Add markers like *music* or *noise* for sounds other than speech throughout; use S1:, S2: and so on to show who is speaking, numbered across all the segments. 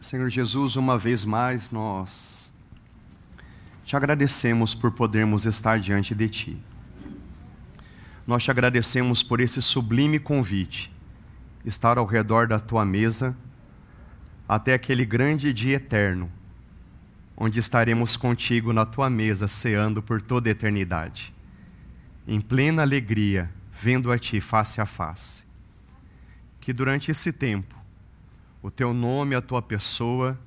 S1: Senhor Jesus, uma vez mais nós te agradecemos por podermos estar diante de Ti. Nós te agradecemos por esse sublime convite, estar ao redor da Tua mesa, até aquele grande dia eterno, onde estaremos contigo na Tua mesa, ceando por toda a eternidade, em plena alegria, vendo a Ti face a face. Que durante esse tempo, o teu nome, a tua pessoa,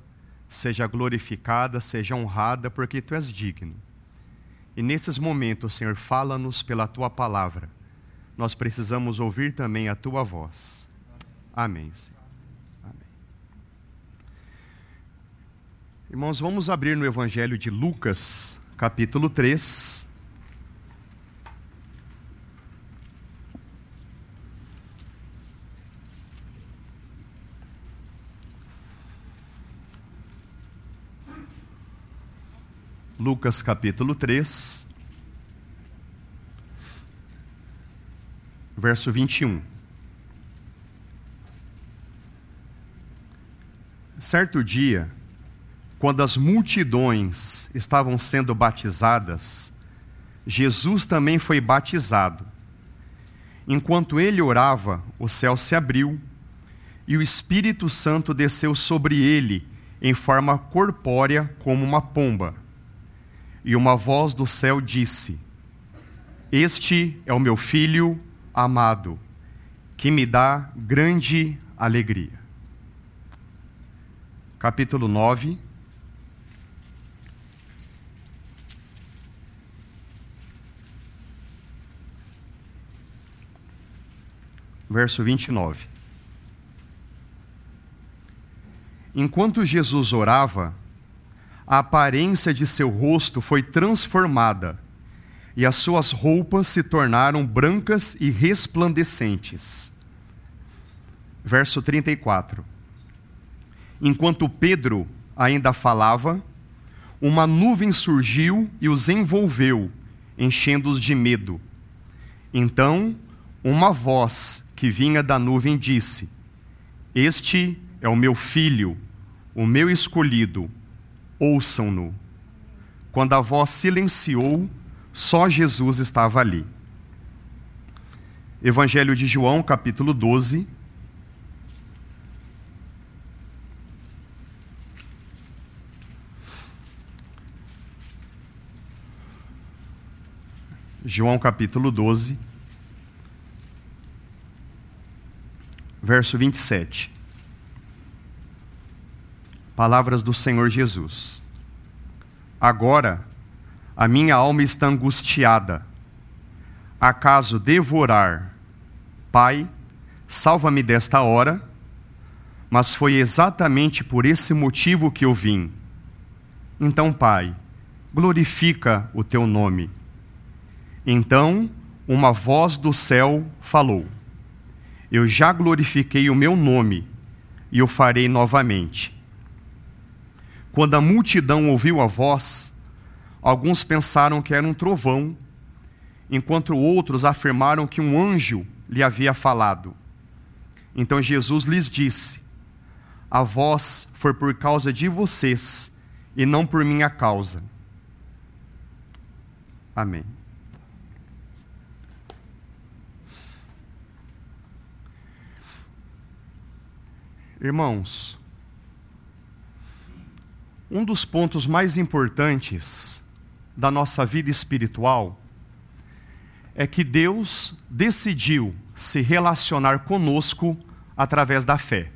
S1: seja glorificada, seja honrada, porque tu és digno. E nesses momentos, Senhor, fala-nos pela tua palavra. Nós precisamos ouvir também a tua voz. Amém, Senhor. Amém. Irmãos, vamos abrir no Evangelho de Lucas, capítulo 3. Lucas capítulo 3, verso 21. Certo dia, quando as multidões estavam sendo batizadas, Jesus também foi batizado. Enquanto ele orava, o céu se abriu e o Espírito Santo desceu sobre ele em forma corpórea como uma pomba e uma voz do céu disse: Este é o meu filho amado, que me dá grande alegria. Capítulo 9. Verso 29. Enquanto Jesus orava, a aparência de seu rosto foi transformada e as suas roupas se tornaram brancas e resplandecentes. Verso 34. Enquanto Pedro ainda falava, uma nuvem surgiu e os envolveu, enchendo-os de medo. Então, uma voz que vinha da nuvem disse: Este é o meu filho, o meu escolhido ouçam-no. Quando a voz silenciou, só Jesus estava ali. Evangelho de João, capítulo 12. João capítulo 12, verso 27. Palavras do Senhor Jesus. Agora a minha alma está angustiada. Acaso devorar? Pai, salva-me desta hora. Mas foi exatamente por esse motivo que eu vim. Então, Pai, glorifica o teu nome. Então, uma voz do céu falou: Eu já glorifiquei o meu nome e o farei novamente. Quando a multidão ouviu a voz, alguns pensaram que era um trovão, enquanto outros afirmaram que um anjo lhe havia falado. Então Jesus lhes disse: A voz foi por causa de vocês e não por minha causa. Amém. Irmãos, um dos pontos mais importantes da nossa vida espiritual é que Deus decidiu se relacionar conosco através da fé.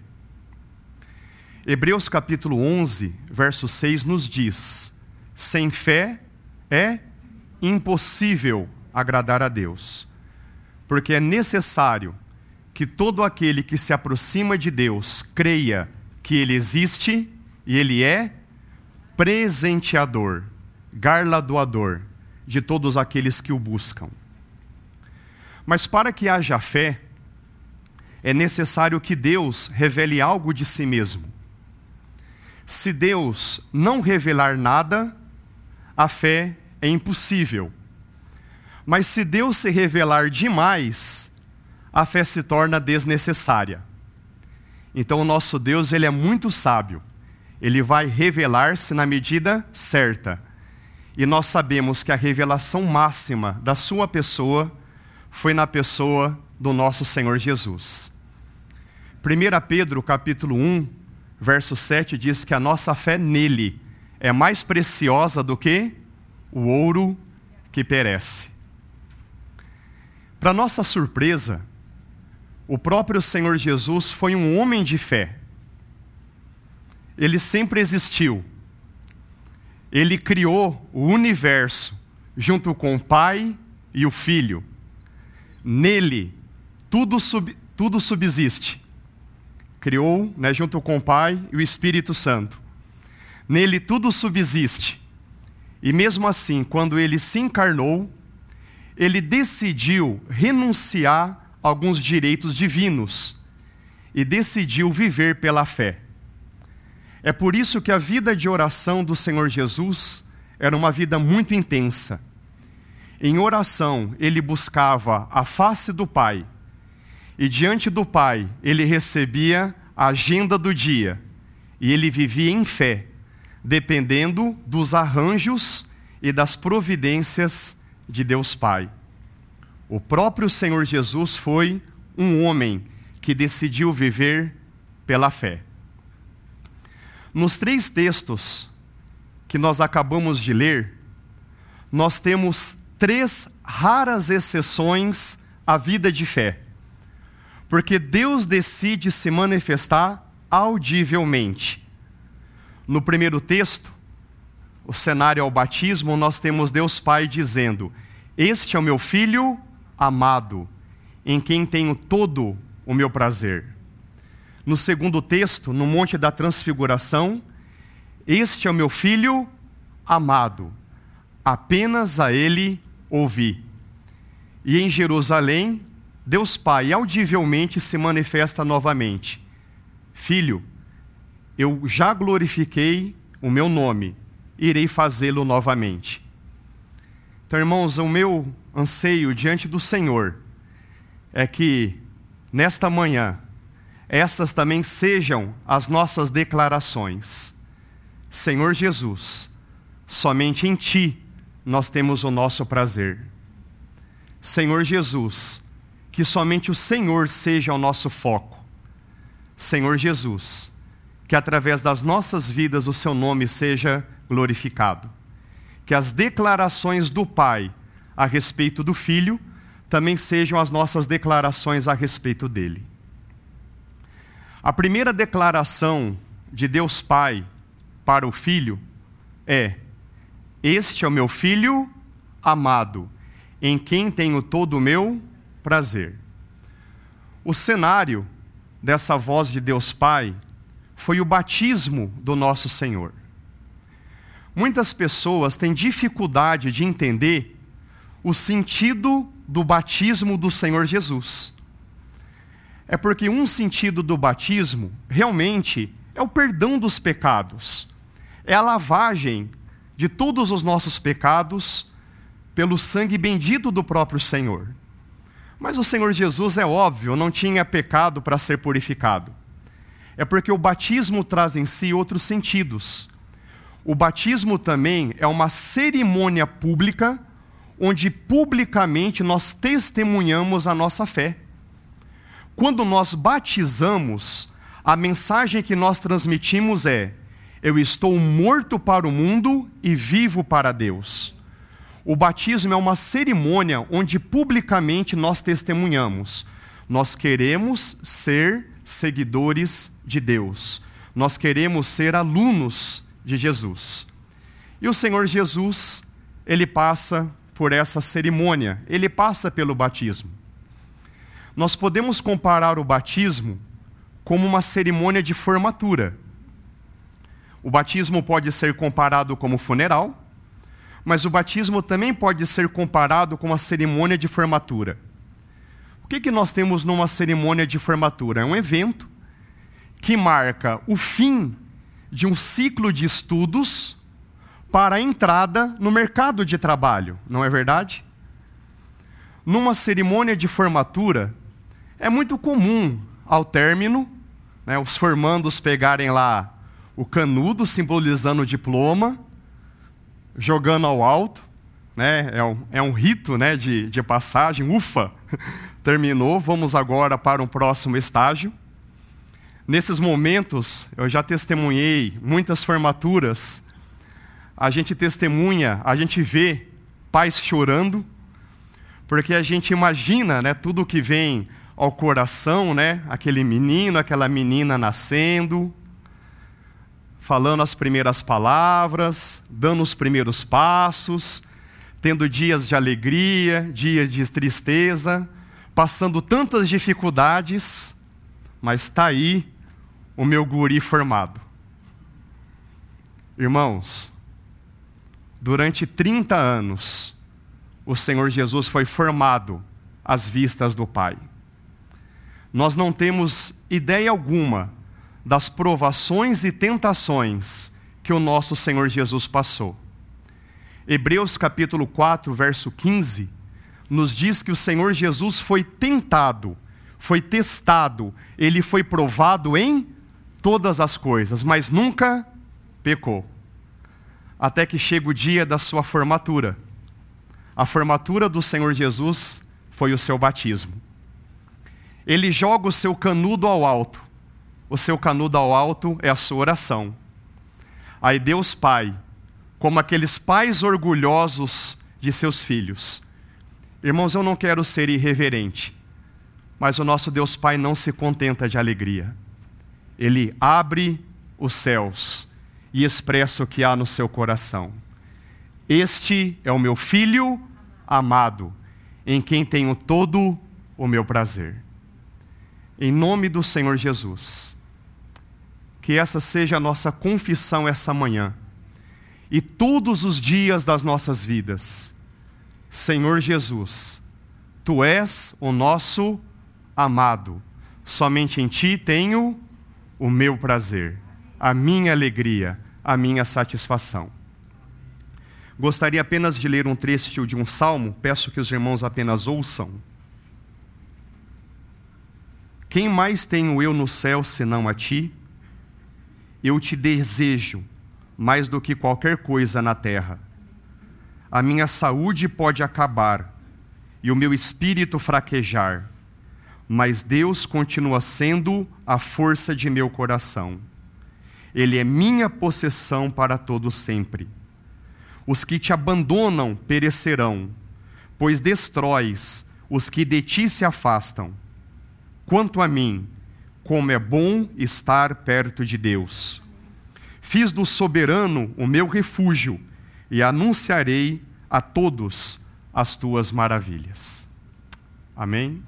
S1: Hebreus capítulo 11, verso 6 nos diz: sem fé é impossível agradar a Deus, porque é necessário que todo aquele que se aproxima de Deus creia que Ele existe e Ele é presenteador, garladoador de todos aqueles que o buscam. Mas para que haja fé, é necessário que Deus revele algo de si mesmo. Se Deus não revelar nada, a fé é impossível. Mas se Deus se revelar demais, a fé se torna desnecessária. Então o nosso Deus, ele é muito sábio ele vai revelar-se na medida certa. E nós sabemos que a revelação máxima da sua pessoa foi na pessoa do nosso Senhor Jesus. 1 Pedro capítulo 1, verso 7 diz que a nossa fé nele é mais preciosa do que o ouro que perece. Para nossa surpresa, o próprio Senhor Jesus foi um homem de fé. Ele sempre existiu. Ele criou o universo junto com o Pai e o Filho. Nele, tudo, sub, tudo subsiste. Criou, né, junto com o Pai e o Espírito Santo. Nele tudo subsiste. E mesmo assim, quando ele se encarnou, ele decidiu renunciar a alguns direitos divinos e decidiu viver pela fé. É por isso que a vida de oração do Senhor Jesus era uma vida muito intensa. Em oração, ele buscava a face do Pai, e diante do Pai, ele recebia a agenda do dia, e ele vivia em fé, dependendo dos arranjos e das providências de Deus Pai. O próprio Senhor Jesus foi um homem que decidiu viver pela fé. Nos três textos que nós acabamos de ler, nós temos três raras exceções à vida de fé. Porque Deus decide se manifestar audivelmente. No primeiro texto, o cenário ao batismo, nós temos Deus Pai dizendo: Este é o meu filho amado, em quem tenho todo o meu prazer. No segundo texto, no Monte da Transfiguração, Este é o meu filho amado, apenas a ele ouvi. E em Jerusalém, Deus Pai audivelmente se manifesta novamente: Filho, eu já glorifiquei o meu nome, irei fazê-lo novamente. Então, irmãos, o meu anseio diante do Senhor é que, nesta manhã, estas também sejam as nossas declarações. Senhor Jesus, somente em Ti nós temos o nosso prazer. Senhor Jesus, que somente o Senhor seja o nosso foco. Senhor Jesus, que através das nossas vidas o seu nome seja glorificado. Que as declarações do Pai a respeito do Filho também sejam as nossas declarações a respeito dele. A primeira declaração de Deus Pai para o Filho é: Este é o meu Filho amado, em quem tenho todo o meu prazer. O cenário dessa voz de Deus Pai foi o batismo do nosso Senhor. Muitas pessoas têm dificuldade de entender o sentido do batismo do Senhor Jesus. É porque um sentido do batismo realmente é o perdão dos pecados, é a lavagem de todos os nossos pecados pelo sangue bendito do próprio Senhor. Mas o Senhor Jesus, é óbvio, não tinha pecado para ser purificado é porque o batismo traz em si outros sentidos. O batismo também é uma cerimônia pública, onde publicamente nós testemunhamos a nossa fé. Quando nós batizamos, a mensagem que nós transmitimos é: eu estou morto para o mundo e vivo para Deus. O batismo é uma cerimônia onde publicamente nós testemunhamos. Nós queremos ser seguidores de Deus. Nós queremos ser alunos de Jesus. E o Senhor Jesus, ele passa por essa cerimônia, ele passa pelo batismo. Nós podemos comparar o batismo como uma cerimônia de formatura. O batismo pode ser comparado como funeral, mas o batismo também pode ser comparado com uma cerimônia de formatura. O que, que nós temos numa cerimônia de formatura? É um evento que marca o fim de um ciclo de estudos para a entrada no mercado de trabalho, não é verdade? Numa cerimônia de formatura, é muito comum, ao término, né, os formandos pegarem lá o canudo simbolizando o diploma, jogando ao alto, né? é, um, é um rito né, de, de passagem, ufa, *laughs* terminou, vamos agora para um próximo estágio. Nesses momentos, eu já testemunhei muitas formaturas, a gente testemunha, a gente vê pais chorando, porque a gente imagina né, tudo que vem ao coração, né, aquele menino, aquela menina nascendo, falando as primeiras palavras, dando os primeiros passos, tendo dias de alegria, dias de tristeza, passando tantas dificuldades, mas está aí o meu guri formado. Irmãos, durante 30 anos, o Senhor Jesus foi formado às vistas do Pai. Nós não temos ideia alguma das provações e tentações que o nosso Senhor Jesus passou. Hebreus capítulo 4, verso 15, nos diz que o Senhor Jesus foi tentado, foi testado, ele foi provado em todas as coisas, mas nunca pecou. Até que chega o dia da sua formatura. A formatura do Senhor Jesus foi o seu batismo. Ele joga o seu canudo ao alto. O seu canudo ao alto é a sua oração. Aí Deus Pai como aqueles pais orgulhosos de seus filhos. Irmãos, eu não quero ser irreverente, mas o nosso Deus Pai não se contenta de alegria. Ele abre os céus e expressa o que há no seu coração. Este é o meu filho amado, em quem tenho todo o meu prazer. Em nome do Senhor Jesus, que essa seja a nossa confissão essa manhã e todos os dias das nossas vidas. Senhor Jesus, tu és o nosso amado. Somente em ti tenho o meu prazer, a minha alegria, a minha satisfação. Gostaria apenas de ler um trecho de um salmo, peço que os irmãos apenas ouçam. Quem mais tenho eu no céu senão a ti? Eu te desejo mais do que qualquer coisa na terra. A minha saúde pode acabar e o meu espírito fraquejar, mas Deus continua sendo a força de meu coração. Ele é minha possessão para todo sempre. Os que te abandonam perecerão, pois destróis os que de ti se afastam. Quanto a mim, como é bom estar perto de Deus. Fiz do soberano o meu refúgio e anunciarei a todos as tuas maravilhas. Amém?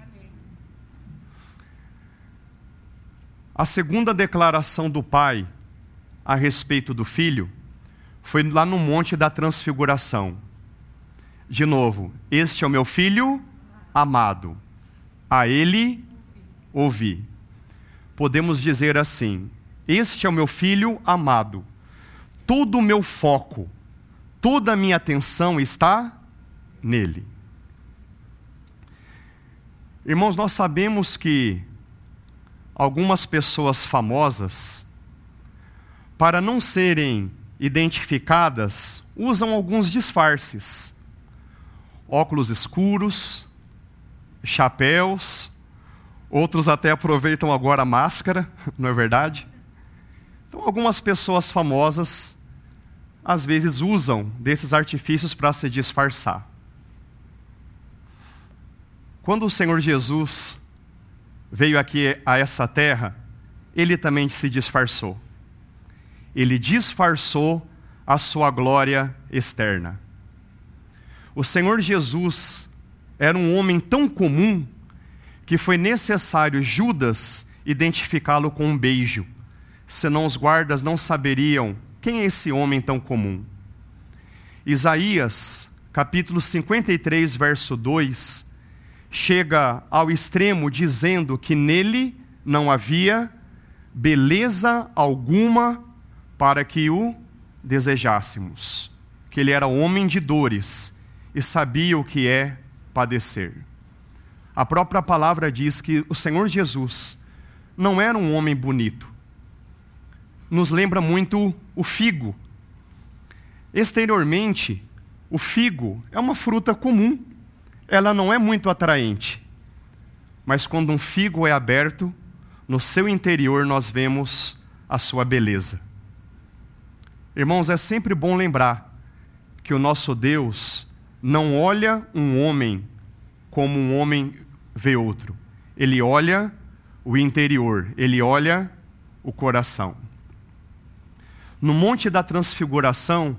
S1: A segunda declaração do Pai a respeito do Filho foi lá no Monte da Transfiguração. De novo, este é o meu filho amado, a ele ouvi. Podemos dizer assim: este é o meu filho amado. Todo o meu foco, toda a minha atenção está nele. Irmãos, nós sabemos que algumas pessoas famosas, para não serem identificadas, usam alguns disfarces. Óculos escuros, chapéus, outros até aproveitam agora a máscara, *laughs* não é verdade? Então, algumas pessoas famosas às vezes usam desses artifícios para se disfarçar. Quando o Senhor Jesus veio aqui a essa terra, ele também se disfarçou. Ele disfarçou a sua glória externa. O Senhor Jesus era um homem tão comum que foi necessário Judas identificá-lo com um beijo senão os guardas não saberiam quem é esse homem tão comum. Isaías, capítulo 53, verso 2, chega ao extremo dizendo que nele não havia beleza alguma para que o desejássemos, que ele era homem de dores e sabia o que é padecer. A própria palavra diz que o Senhor Jesus não era um homem bonito, nos lembra muito o figo. Exteriormente, o figo é uma fruta comum, ela não é muito atraente. Mas quando um figo é aberto, no seu interior nós vemos a sua beleza. Irmãos, é sempre bom lembrar que o nosso Deus não olha um homem como um homem vê outro. Ele olha o interior, ele olha o coração. No Monte da Transfiguração,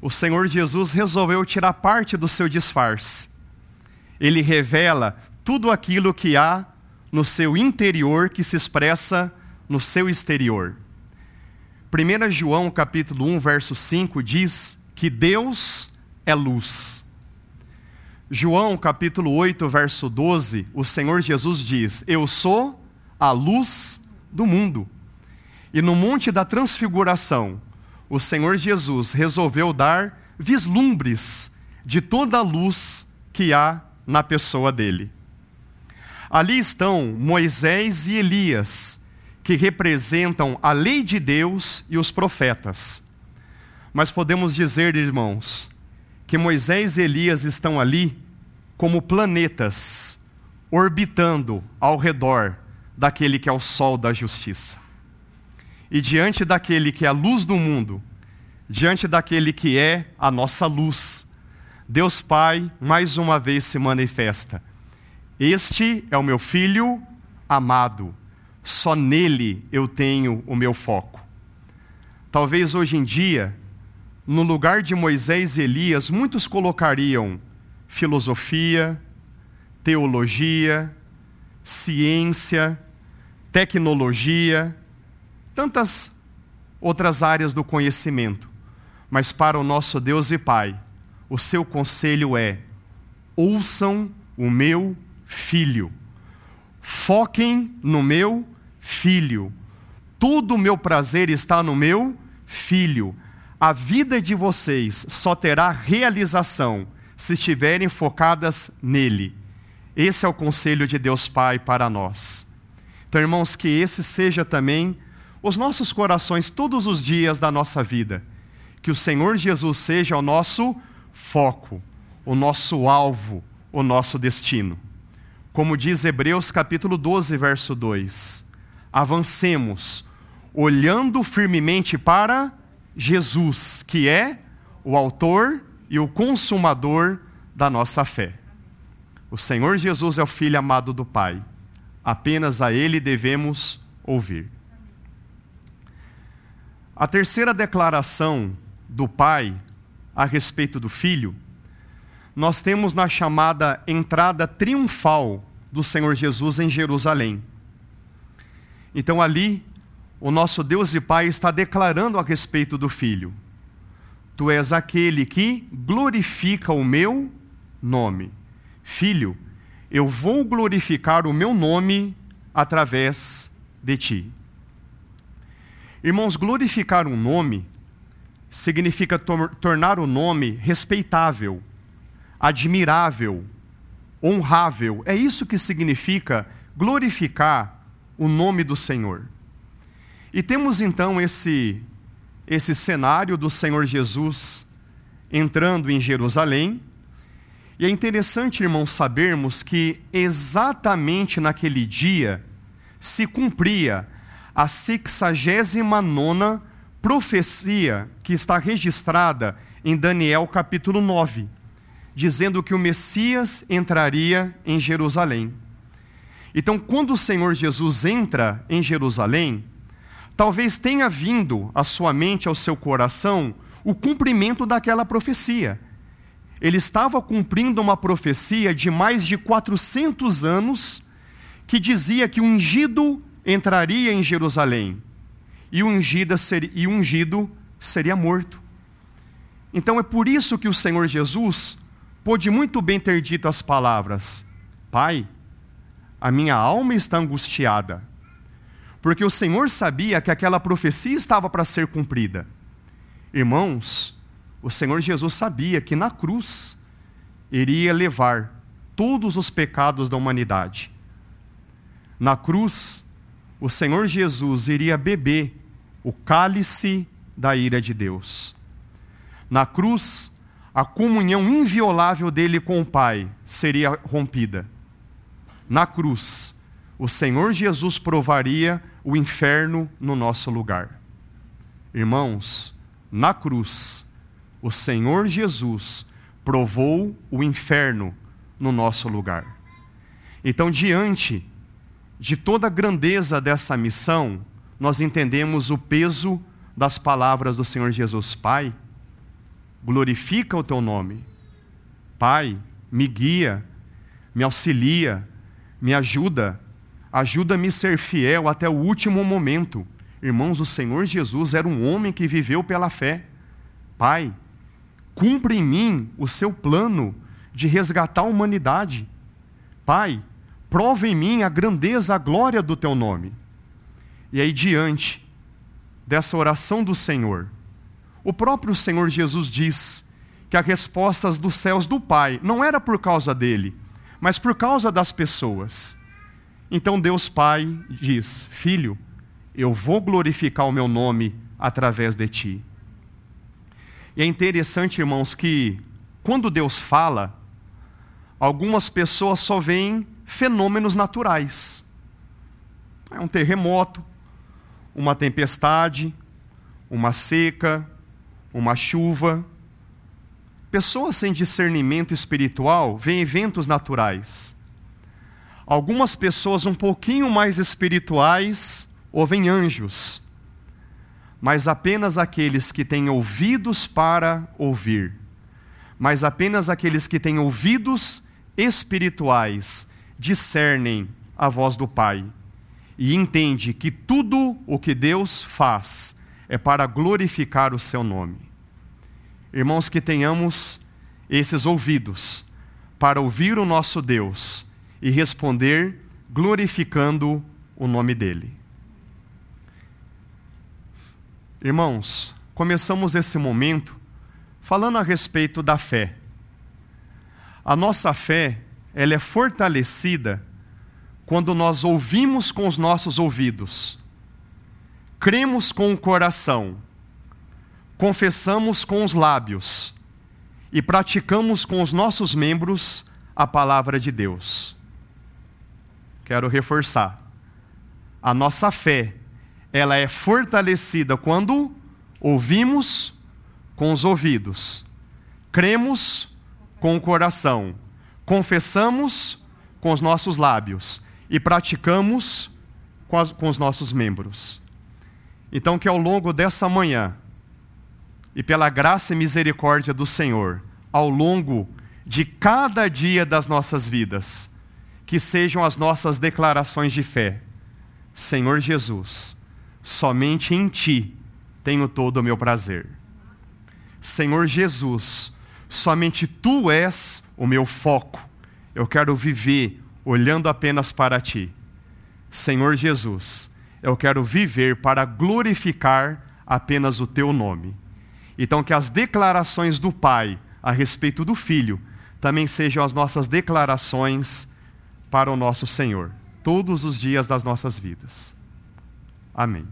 S1: o Senhor Jesus resolveu tirar parte do seu disfarce. Ele revela tudo aquilo que há no seu interior que se expressa no seu exterior. 1 João capítulo 1, verso 5 diz que Deus é luz. João capítulo 8, verso 12, o Senhor Jesus diz: Eu sou a luz do mundo. E no Monte da Transfiguração, o Senhor Jesus resolveu dar vislumbres de toda a luz que há na pessoa dele. Ali estão Moisés e Elias, que representam a lei de Deus e os profetas. Mas podemos dizer, irmãos, que Moisés e Elias estão ali como planetas orbitando ao redor daquele que é o sol da justiça. E diante daquele que é a luz do mundo, diante daquele que é a nossa luz, Deus Pai mais uma vez se manifesta. Este é o meu filho amado, só nele eu tenho o meu foco. Talvez hoje em dia, no lugar de Moisés e Elias, muitos colocariam filosofia, teologia, ciência, tecnologia, tantas outras áreas do conhecimento. Mas para o nosso Deus e Pai, o seu conselho é: ouçam o meu filho, foquem no meu filho. Todo o meu prazer está no meu filho. A vida de vocês só terá realização se estiverem focadas nele. Esse é o conselho de Deus Pai para nós. Então, irmãos, que esse seja também os nossos corações todos os dias da nossa vida. Que o Senhor Jesus seja o nosso foco, o nosso alvo, o nosso destino. Como diz Hebreus capítulo 12, verso 2: Avancemos, olhando firmemente para Jesus, que é o autor e o consumador da nossa fé. O Senhor Jesus é o Filho amado do Pai. Apenas a Ele devemos ouvir. A terceira declaração do Pai a respeito do Filho, nós temos na chamada entrada triunfal do Senhor Jesus em Jerusalém. Então, ali, o nosso Deus e Pai está declarando a respeito do Filho: Tu és aquele que glorifica o meu nome. Filho, eu vou glorificar o meu nome através de ti. Irmãos, glorificar um nome significa tor tornar o nome respeitável, admirável, honrável. É isso que significa glorificar o nome do Senhor. E temos então esse esse cenário do Senhor Jesus entrando em Jerusalém e é interessante, irmãos, sabermos que exatamente naquele dia se cumpria a 69 profecia que está registrada em Daniel capítulo 9, dizendo que o Messias entraria em Jerusalém. Então, quando o Senhor Jesus entra em Jerusalém, talvez tenha vindo à sua mente, ao seu coração, o cumprimento daquela profecia ele estava cumprindo uma profecia de mais de 400 anos que dizia que o ungido entraria em Jerusalém e o ungido seria, e ungido seria morto. Então é por isso que o Senhor Jesus pôde muito bem ter dito as palavras: Pai, a minha alma está angustiada, porque o Senhor sabia que aquela profecia estava para ser cumprida. Irmãos, o Senhor Jesus sabia que na cruz iria levar todos os pecados da humanidade. Na cruz, o Senhor Jesus iria beber o cálice da ira de Deus. Na cruz, a comunhão inviolável dele com o Pai seria rompida. Na cruz, o Senhor Jesus provaria o inferno no nosso lugar. Irmãos, na cruz, o Senhor Jesus provou o inferno no nosso lugar. Então, diante de toda a grandeza dessa missão, nós entendemos o peso das palavras do Senhor Jesus: Pai, glorifica o teu nome. Pai, me guia, me auxilia, me ajuda, ajuda-me a ser fiel até o último momento. Irmãos, o Senhor Jesus era um homem que viveu pela fé. Pai, cumpre em mim o seu plano de resgatar a humanidade. Pai, prova em mim a grandeza, a glória do teu nome. E aí, diante dessa oração do Senhor, o próprio Senhor Jesus diz que as respostas dos céus do Pai não era por causa dele, mas por causa das pessoas. Então Deus Pai diz: Filho, eu vou glorificar o meu nome através de ti. E é interessante, irmãos, que quando Deus fala, algumas pessoas só veem fenômenos naturais. É um terremoto, uma tempestade, uma seca, uma chuva. Pessoas sem discernimento espiritual veem eventos naturais. Algumas pessoas um pouquinho mais espirituais ouvem anjos. Mas apenas aqueles que têm ouvidos para ouvir, mas apenas aqueles que têm ouvidos espirituais discernem a voz do Pai e entende que tudo o que Deus faz é para glorificar o seu nome. Irmãos, que tenhamos esses ouvidos para ouvir o nosso Deus e responder glorificando o nome dele. Irmãos, começamos esse momento falando a respeito da fé. A nossa fé, ela é fortalecida quando nós ouvimos com os nossos ouvidos, cremos com o coração, confessamos com os lábios e praticamos com os nossos membros a palavra de Deus. Quero reforçar. A nossa fé, ela é fortalecida quando ouvimos com os ouvidos, cremos com o coração, confessamos com os nossos lábios e praticamos com, as, com os nossos membros. Então, que ao longo dessa manhã, e pela graça e misericórdia do Senhor, ao longo de cada dia das nossas vidas, que sejam as nossas declarações de fé. Senhor Jesus, somente em Ti tenho todo o meu prazer. Senhor Jesus, somente Tu és o meu foco. Eu quero viver olhando apenas para Ti. Senhor Jesus, eu quero viver para glorificar apenas o Teu nome. Então, que as declarações do Pai a respeito do Filho também sejam as nossas declarações para o nosso Senhor, todos os dias das nossas vidas. Amém.